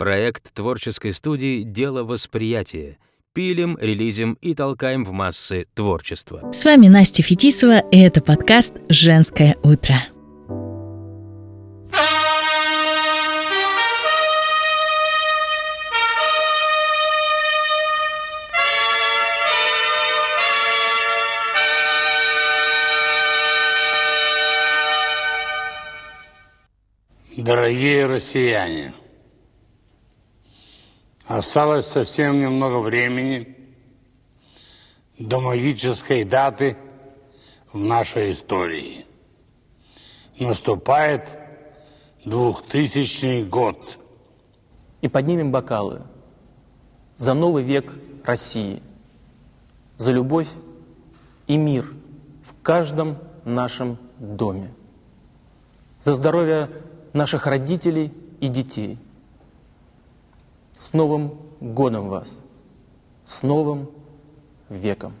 Проект творческой студии «Дело восприятия». Пилим, релизим и толкаем в массы творчество. С вами Настя Фетисова, и это подкаст «Женское утро». Дорогие россияне, осталось совсем немного времени до магической даты в нашей истории. Наступает двухтысячный год. И поднимем бокалы за новый век России, за любовь и мир в каждом нашем доме, за здоровье наших родителей и детей. С Новым годом вас! С Новым веком!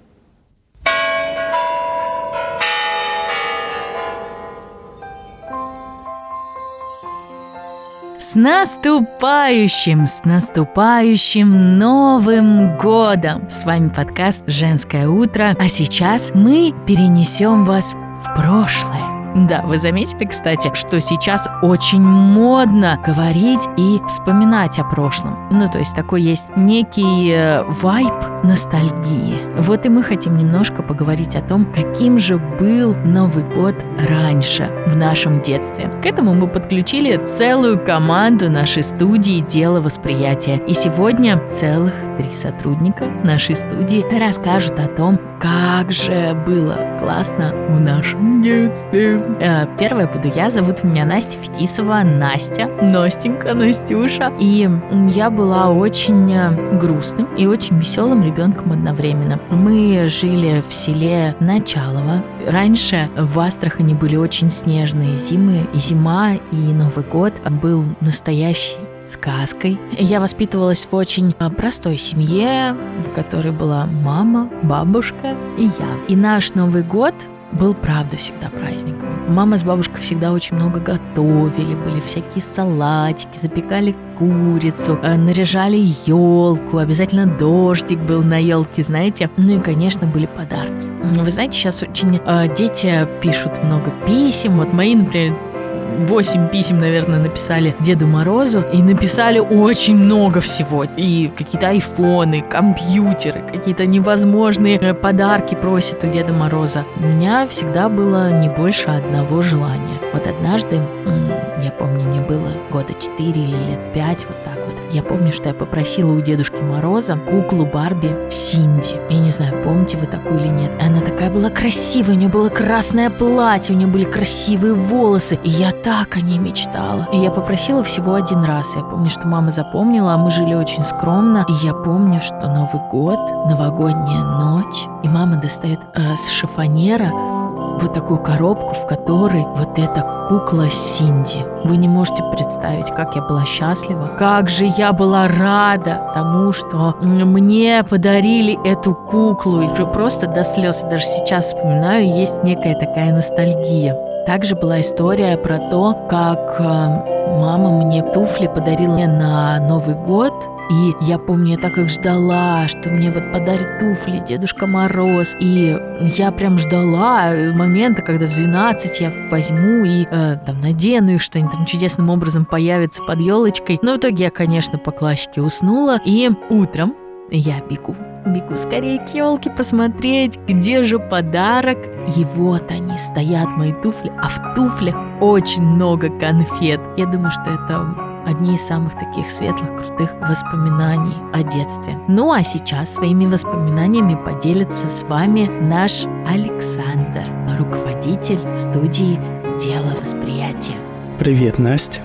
С наступающим, с наступающим Новым годом! С вами подкаст «Женское утро», а сейчас мы перенесем вас в прошлое. Да, вы заметили, кстати, что сейчас очень модно говорить и вспоминать о прошлом. Ну, то есть такой есть некий э, вайб ностальгии. Вот и мы хотим немножко поговорить о том, каким же был Новый год раньше, в нашем детстве. К этому мы подключили целую команду нашей студии «Дело восприятия». И сегодня целых три сотрудника нашей студии расскажут о том, как же было классно в нашем детстве. Э, первая буду я, зовут меня Настя Фетисова, Настя, Настенька, Настюша. И я была очень э, грустным и очень веселым ребенком одновременно. Мы жили в селе Началово. Раньше в Астрахани были очень снежные зимы, и зима, и Новый год был настоящий сказкой. Я воспитывалась в очень а, простой семье, в которой была мама, бабушка и я. И наш Новый год был, правда, всегда праздником. Мама с бабушкой всегда очень много готовили, были всякие салатики, запекали курицу, э, наряжали елку, обязательно дождик был на елке, знаете. Ну и, конечно, были подарки. Вы знаете, сейчас очень э, дети пишут много писем. Вот мои, например, 8 писем, наверное, написали Деду Морозу. И написали очень много всего. И какие-то айфоны, компьютеры, какие-то невозможные э, подарки просят у Деда Мороза. У меня всегда было не больше одного желания. Вот однажды, я помню, мне было года 4 или лет 5, вот так вот. Я помню, что я попросила у Дедушки Мороза куклу Барби Синди. Я не знаю, помните вы такую или нет. Она такая была красивая, у нее было красное платье, у нее были красивые волосы. И я так о ней мечтала. И я попросила всего один раз. Я помню, что мама запомнила, а мы жили очень скромно. И я помню, что Новый год, новогодняя ночь, и мама достает э, с шифонера вот такую коробку, в которой вот эта кукла Синди. Вы не можете представить, как я была счастлива, как же я была рада тому, что мне подарили эту куклу. И просто до слез, даже сейчас вспоминаю, есть некая такая ностальгия. Также была история про то, как э, мама мне туфли подарила на Новый год, и я помню, я так их ждала, что мне вот подарит туфли Дедушка Мороз. И я прям ждала момента, когда в 12 я возьму и э, там надену их, что они там чудесным образом появятся под елочкой. Но в итоге я, конечно, по классике уснула. И утром я бегу Бегу скорее к елке посмотреть, где же подарок. И вот они, стоят мои туфли, а в туфлях очень много конфет. Я думаю, что это одни из самых таких светлых, крутых воспоминаний о детстве. Ну а сейчас своими воспоминаниями поделится с вами наш Александр, руководитель студии «Дело восприятия». Привет, Настя.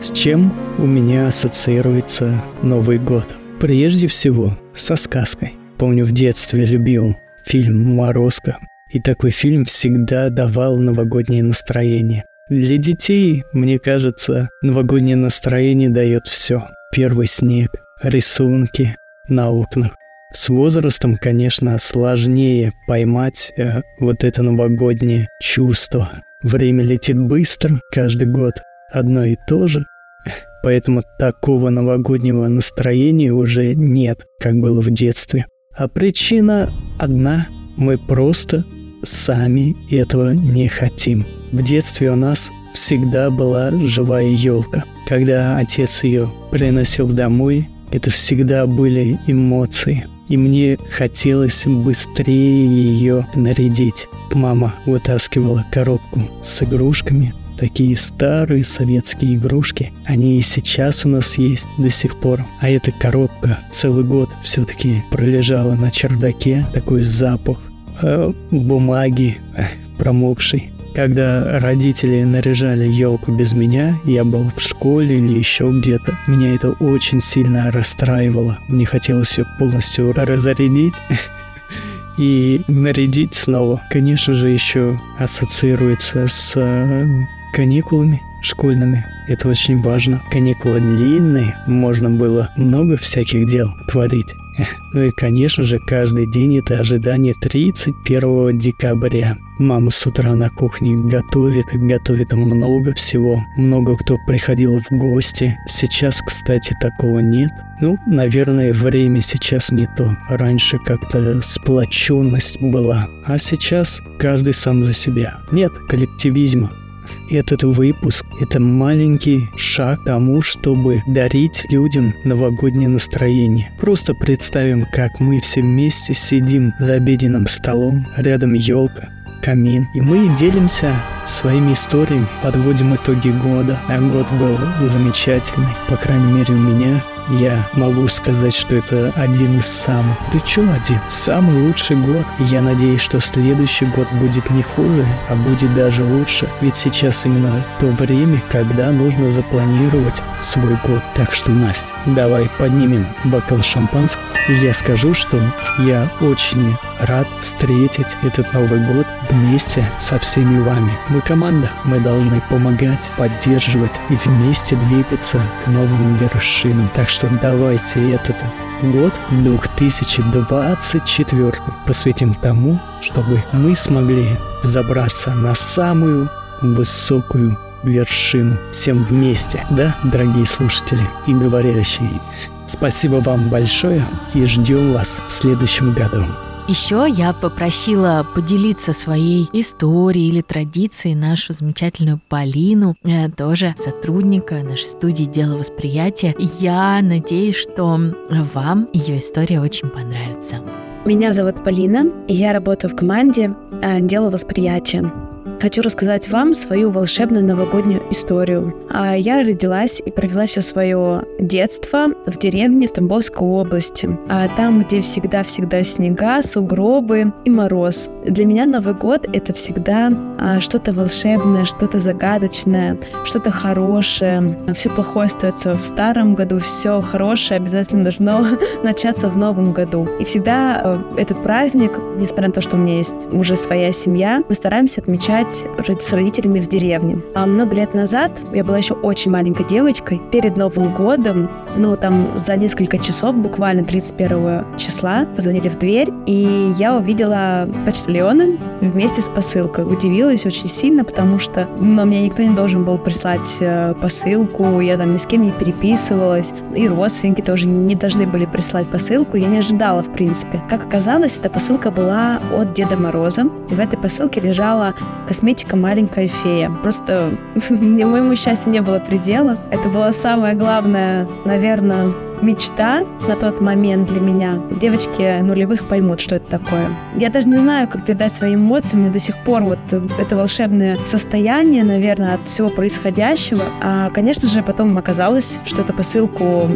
С чем у меня ассоциируется Новый год? Прежде всего, со сказкой. Помню, в детстве любил фильм «Морозко», и такой фильм всегда давал новогоднее настроение. Для детей, мне кажется, новогоднее настроение дает все. Первый снег, рисунки на окнах. С возрастом, конечно, сложнее поймать э, вот это новогоднее чувство. Время летит быстро, каждый год одно и то же. Поэтому такого новогоднего настроения уже нет, как было в детстве. А причина одна – мы просто сами этого не хотим. В детстве у нас всегда была живая елка. Когда отец ее приносил домой, это всегда были эмоции. И мне хотелось быстрее ее нарядить. Мама вытаскивала коробку с игрушками, такие старые советские игрушки. Они и сейчас у нас есть до сих пор. А эта коробка целый год все-таки пролежала на чердаке. Такой запах э, бумаги э, промокшей. Когда родители наряжали елку без меня, я был в школе или еще где-то, меня это очень сильно расстраивало. Мне хотелось ее полностью разрядить и нарядить снова. Конечно же, еще ассоциируется с э, каникулами школьными. Это очень важно. Каникулы длинные, можно было много всяких дел творить. Ну и, конечно же, каждый день это ожидание 31 декабря. Мама с утра на кухне готовит, готовит много всего. Много кто приходил в гости. Сейчас, кстати, такого нет. Ну, наверное, время сейчас не то. Раньше как-то сплоченность была. А сейчас каждый сам за себя. Нет коллективизма. Этот выпуск – это маленький шаг к тому, чтобы дарить людям новогоднее настроение. Просто представим, как мы все вместе сидим за обеденным столом, рядом елка, камин. И мы делимся своими историями, подводим итоги года. А год был замечательный, по крайней мере у меня. Я могу сказать, что это один из самых. Да что один? Самый лучший год. Я надеюсь, что следующий год будет не хуже, а будет даже лучше. Ведь сейчас именно то время, когда нужно запланировать свой год. Так что, Настя, давай поднимем бокал шампанского. И я скажу, что я очень рад встретить этот Новый год вместе со всеми вами. Мы команда, мы должны помогать, поддерживать и вместе двигаться к новым вершинам. Так что давайте этот год 2024 посвятим тому, чтобы мы смогли забраться на самую высокую вершину всем вместе, да, дорогие слушатели и говорящие. Спасибо вам большое и ждем вас в следующем году. Еще я попросила поделиться своей историей или традицией нашу замечательную Полину, э, тоже сотрудника нашей студии «Дело восприятия». Я надеюсь, что вам ее история очень понравится. Меня зовут Полина, и я работаю в команде э, «Дело восприятия». Хочу рассказать вам свою волшебную новогоднюю историю. А, я родилась и провела все свое детство в деревне в Тамбовской области. А, там, где всегда-всегда снега, сугробы и мороз. Для меня Новый год — это всегда а, что-то волшебное, что-то загадочное, что-то хорошее. Все плохое остается в старом году, все хорошее обязательно должно начаться в новом году. И всегда этот праздник, несмотря на то, что у меня есть уже своя семья, мы стараемся отмечать жить с родителями в деревне. А много лет назад, я была еще очень маленькой девочкой, перед Новым годом, ну, там за несколько часов, буквально 31 числа, позвонили в дверь, и я увидела почтальона вместе с посылкой. Удивилась очень сильно, потому что, ну, мне никто не должен был прислать э, посылку, я там ни с кем не переписывалась, и родственники тоже не должны были прислать посылку, я не ожидала, в принципе. Как оказалось, эта посылка была от Деда Мороза, и в этой посылке лежала косметика «Маленькая фея». Просто моему счастью не было предела. Это была самая главная, наверное, мечта на тот момент для меня. Девочки нулевых поймут, что это такое. Я даже не знаю, как передать свои эмоции. Мне до сих пор вот это волшебное состояние, наверное, от всего происходящего. А, конечно же, потом оказалось, что эту посылку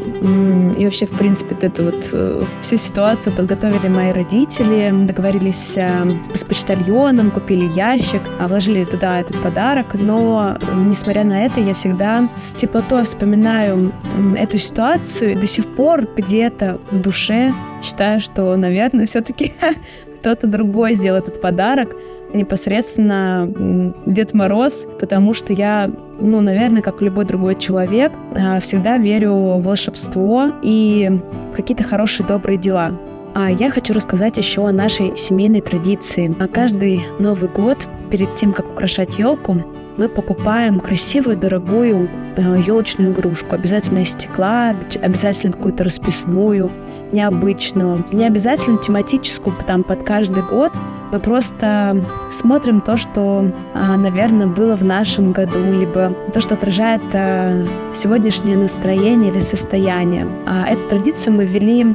и вообще, в принципе, эту вот э, всю ситуацию подготовили мои родители, договорились э, с почтальоном, купили ящик, вложили туда этот подарок. Но, несмотря на это, я всегда с теплотой вспоминаю эту ситуацию. До сих пор где-то в душе считаю, что, наверное, все-таки кто-то другой сделал этот подарок, непосредственно Дед Мороз, потому что я, ну, наверное, как любой другой человек, а, всегда верю в волшебство и в какие-то хорошие, добрые дела. А я хочу рассказать еще о нашей семейной традиции. А каждый Новый год, перед тем, как украшать елку, мы покупаем красивую, дорогую елочную игрушку. Обязательно из стекла, обязательно какую-то расписную, необычную. Не обязательно тематическую, там под каждый год, мы просто смотрим то, что, а, наверное, было в нашем году, либо то, что отражает а, сегодняшнее настроение или состояние. А эту традицию мы ввели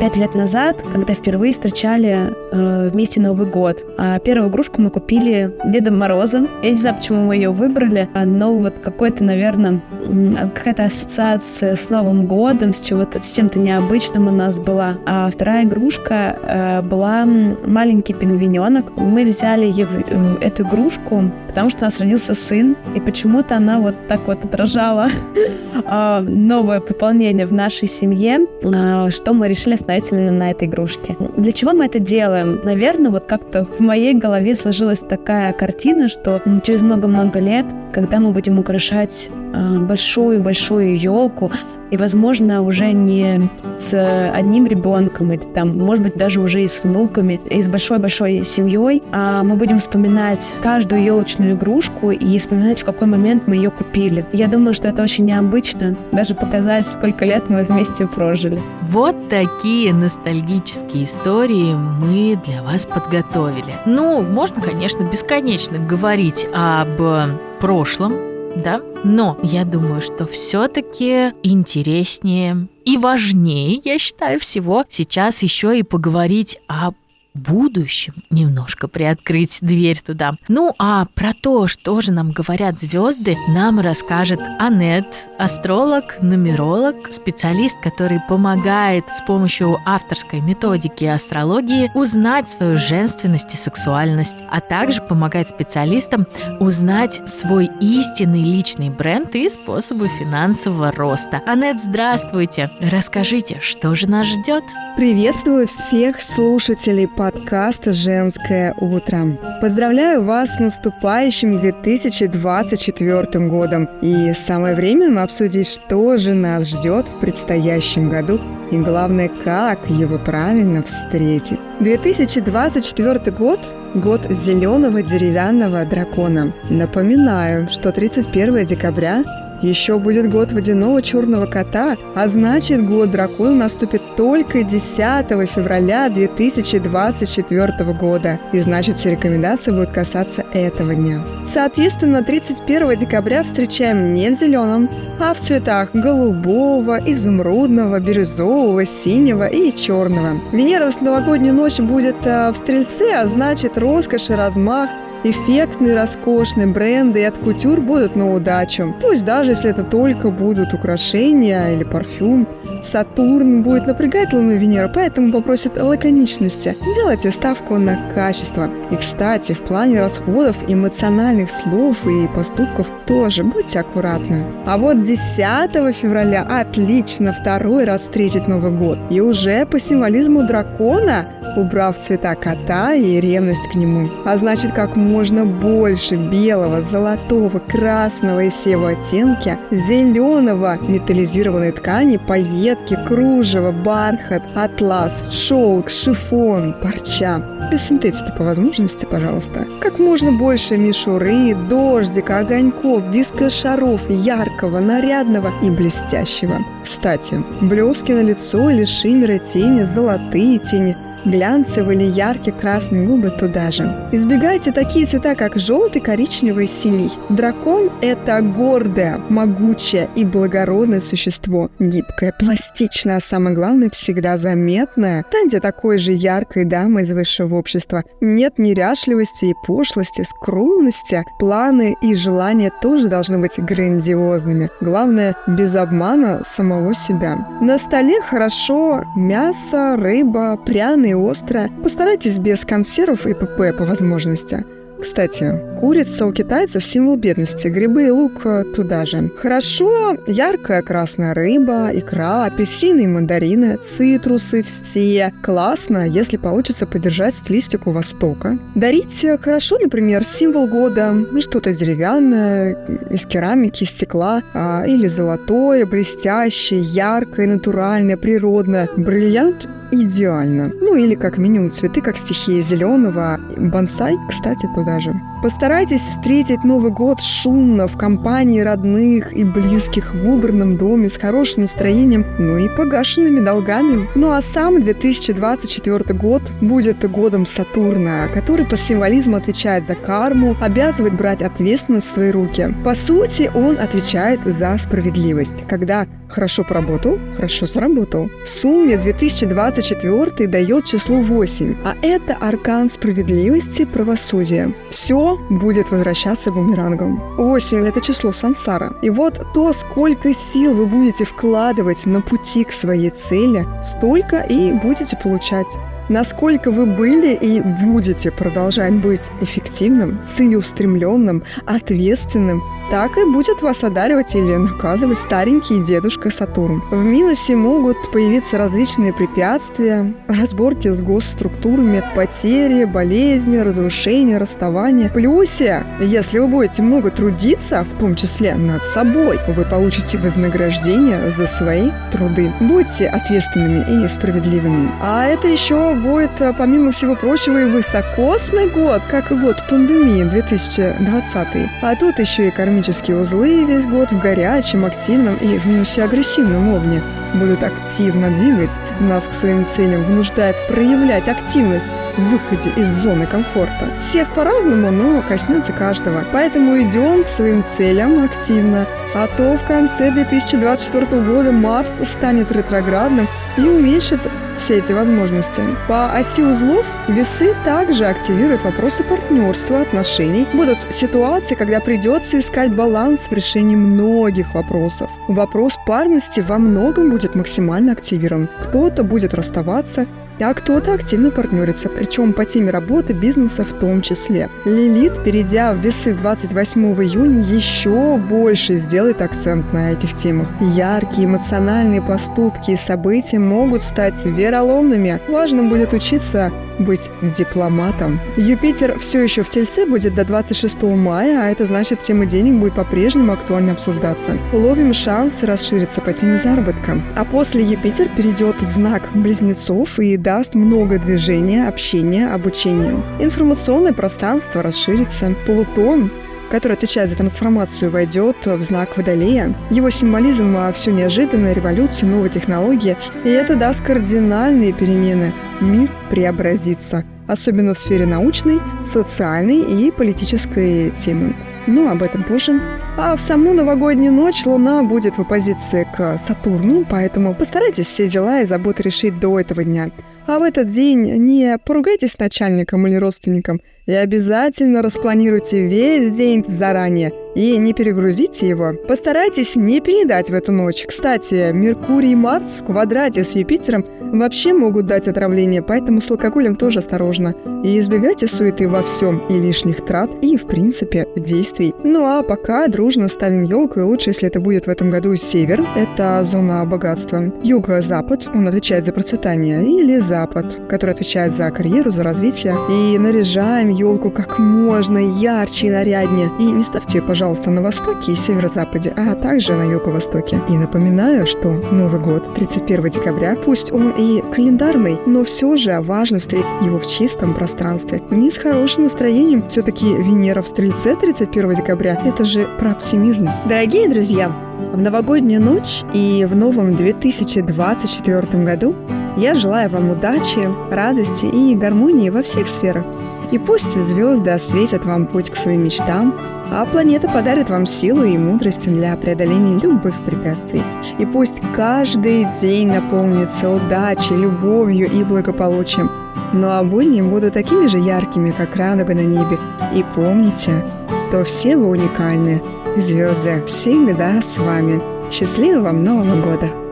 пять лет назад, когда впервые встречали вместе Новый год. Первую игрушку мы купили Дедом Морозом. Я не знаю, почему мы ее выбрали, но вот какой-то, наверное, какая-то ассоциация с Новым годом, с чего-то, с чем-то необычным у нас была. А вторая игрушка была маленький пингвин пингвиненок. Мы взяли э, эту игрушку, потому что у нас родился сын, и почему-то она вот так вот отражала а, новое пополнение в нашей семье, а, что мы решили остановиться именно на этой игрушке. Для чего мы это делаем? Наверное, вот как-то в моей голове сложилась такая картина, что через много-много лет, когда мы будем украшать большую-большую а, елку, и, возможно, уже не с одним ребенком, или там, может быть, даже уже и с внуками, и с большой-большой семьей, а мы будем вспоминать каждую елочную игрушку и вспоминать, в какой момент мы ее купили. Я думаю, что это очень необычно, даже показать, сколько лет мы вместе прожили. Вот такие ностальгические истории мы для вас подготовили. Ну, можно, конечно, бесконечно говорить об прошлом, да? Но я думаю, что все-таки интереснее и важнее, я считаю, всего сейчас еще и поговорить о будущем немножко приоткрыть дверь туда. Ну а про то, что же нам говорят звезды, нам расскажет Анет, астролог, нумеролог, специалист, который помогает с помощью авторской методики астрологии узнать свою женственность и сексуальность, а также помогает специалистам узнать свой истинный личный бренд и способы финансового роста. Анет, здравствуйте! Расскажите, что же нас ждет? Приветствую всех слушателей по подкаста «Женское утро». Поздравляю вас с наступающим 2024 годом. И самое время обсудить, что же нас ждет в предстоящем году и главное, как его правильно встретить. 2024 год год зеленого деревянного дракона. Напоминаю, что 31 декабря еще будет год водяного черного кота, а значит год дракона наступит только 10 февраля 2024 года. И значит все рекомендации будут касаться этого дня. Соответственно, 31 декабря встречаем не в зеленом, а в цветах голубого, изумрудного, бирюзового, синего и черного. Венера в новогоднюю ночь будет э, в Стрельце, а значит роскошь и размах Эффектные, роскошные бренды и от кутюр будут на удачу. Пусть даже если это только будут украшения или парфюм. Сатурн будет напрягать Луну и Венеру, поэтому попросит лаконичности. Делайте ставку на качество. И, кстати, в плане расходов, эмоциональных слов и поступков тоже будьте аккуратны. А вот 10 февраля отлично второй раз встретить Новый год. И уже по символизму дракона, убрав цвета кота и ревность к нему. А значит, как можно больше белого, золотого, красного и всего оттенки, зеленого металлизированной ткани, пайетки, кружево, бархат, атлас, шелк, шифон, парча. Без синтетики по возможности, пожалуйста. Как можно больше мишуры, дождика, огоньков, диска шаров, яркого, нарядного и блестящего. Кстати, блески на лицо или шиммеры тени, золотые тени, глянцевые или яркие красные губы туда же. Избегайте такие цвета, как желтый, коричневый и синий. Дракон – это гордое, могучее и благородное существо. Гибкое, пластичное, а самое главное – всегда заметное. Станьте такой же яркой дамой из высшего общества. Нет неряшливости и пошлости, скромности. Планы и желания тоже должны быть грандиозными. Главное – без обмана самого себя. На столе хорошо мясо, рыба, пряные острое. Постарайтесь без консервов и ПП по возможности. Кстати, курица у китайцев символ бедности, грибы и лук э, туда же. Хорошо, яркая красная рыба, икра, апельсины и мандарины, цитрусы все. Классно, если получится поддержать стилистику Востока. Дарить хорошо, например, символ года, что-то деревянное, из керамики, стекла, а, или золотое, блестящее, яркое, натуральное, природное. Бриллиант идеально. Ну или как минимум цветы, как стихия зеленого. Бонсай, кстати, туда же. Постарайтесь встретить Новый год шумно, в компании родных и близких, в убранном доме, с хорошим настроением, ну и погашенными долгами. Ну а сам 2024 год будет годом Сатурна, который по символизму отвечает за карму, обязывает брать ответственность в свои руки. По сути, он отвечает за справедливость. Когда хорошо поработал, хорошо заработал. В сумме 2024 дает число 8, а это аркан справедливости, правосудия. Все будет возвращаться бумерангом. 8 – это число сансара. И вот то, сколько сил вы будете вкладывать на пути к своей цели, столько и будете получать. Насколько вы были и будете продолжать быть эффективным, целеустремленным, ответственным, так и будет вас одаривать или наказывать старенький дедушка Сатурн. В минусе могут появиться различные препятствия, разборки с госструктурами, потери, болезни, разрушения, расставания. В плюсе, если вы будете много трудиться, в том числе над собой, вы получите вознаграждение за свои труды. Будьте ответственными и справедливыми. А это еще будет, помимо всего прочего, и высокосный год, как и год пандемии 2020. А тут еще и кармические узлы весь год в горячем, активном и в агрессивном овне будут активно двигать нас к своим целям, вынуждая проявлять активность в выходе из зоны комфорта. Всех по-разному, но коснется каждого. Поэтому идем к своим целям активно, а то в конце 2024 года Марс станет ретроградным и уменьшит все эти возможности. По оси узлов весы также активируют вопросы партнерства, отношений. Будут ситуации, когда придется искать баланс в решении многих вопросов. Вопрос парности во многом будет максимально активирован. Кто-то будет расставаться, а кто-то активно партнерится, причем по теме работы, бизнеса в том числе. Лилит, перейдя в весы 28 июня, еще больше сделает акцент на этих темах. Яркие эмоциональные поступки и события могут стать вероломными. Важно будет учиться быть дипломатом. Юпитер все еще в Тельце будет до 26 мая, а это значит, тема денег будет по-прежнему актуально обсуждаться. Ловим шанс расшириться по теме заработка. А после Юпитер перейдет в знак близнецов и даст много движения, общения, обучения. Информационное пространство расширится. Плутон который отвечает за трансформацию, войдет в знак Водолея. Его символизм – все неожиданное, революция, новые технологии. И это даст кардинальные перемены. Мир преобразится, особенно в сфере научной, социальной и политической темы. Но об этом позже. А в саму новогоднюю ночь Луна будет в оппозиции к Сатурну, поэтому постарайтесь все дела и заботы решить до этого дня. А в этот день не поругайтесь с начальником или родственником и обязательно распланируйте весь день заранее и не перегрузите его. Постарайтесь не переедать в эту ночь. Кстати, Меркурий и Марс в квадрате с Юпитером вообще могут дать отравление, поэтому с алкоголем тоже осторожно. И избегайте суеты во всем и лишних трат, и, в принципе, действий. Ну а пока дружно ставим елку, и лучше, если это будет в этом году север, это зона богатства. Юго-запад, он отвечает за процветание, или запад, который отвечает за карьеру, за развитие. И наряжаем елку как можно ярче и наряднее. И не ставьте ее, пожалуйста, на востоке и северо-западе, а также на юго-востоке. И напоминаю, что Новый год, 31 декабря, пусть он и календарный, но все же важно встретить его в чистом пространстве. И с хорошим настроением. Все-таки Венера в Стрельце 31 декабря – это же про оптимизм. Дорогие друзья, в новогоднюю ночь и в новом 2024 году я желаю вам удачи, радости и гармонии во всех сферах. И пусть звезды осветят вам путь к своим мечтам, а планета подарит вам силу и мудрость для преодоления любых препятствий. И пусть каждый день наполнится удачей, любовью и благополучием. Ну а будни будут такими же яркими, как радуга на небе. И помните, что все вы уникальны. Звезды всегда с вами. Счастливого вам Нового года!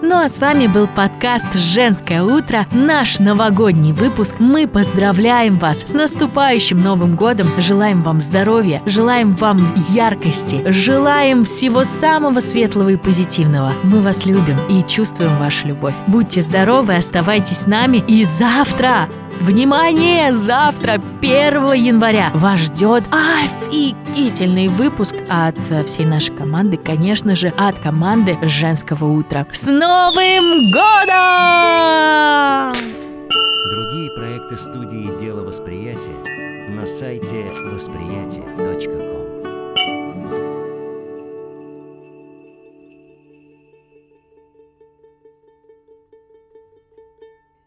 Ну а с вами был подкаст «Женское утро», наш новогодний выпуск. Мы поздравляем вас с наступающим Новым годом, желаем вам здоровья, желаем вам яркости, желаем всего самого светлого и позитивного. Мы вас любим и чувствуем вашу любовь. Будьте здоровы, оставайтесь с нами и завтра Внимание! Завтра, 1 января, вас ждет офигительный выпуск от всей нашей команды, конечно же, от команды «Женского утра». С Новым годом! Другие проекты студии «Дело восприятия» на сайте восприятия.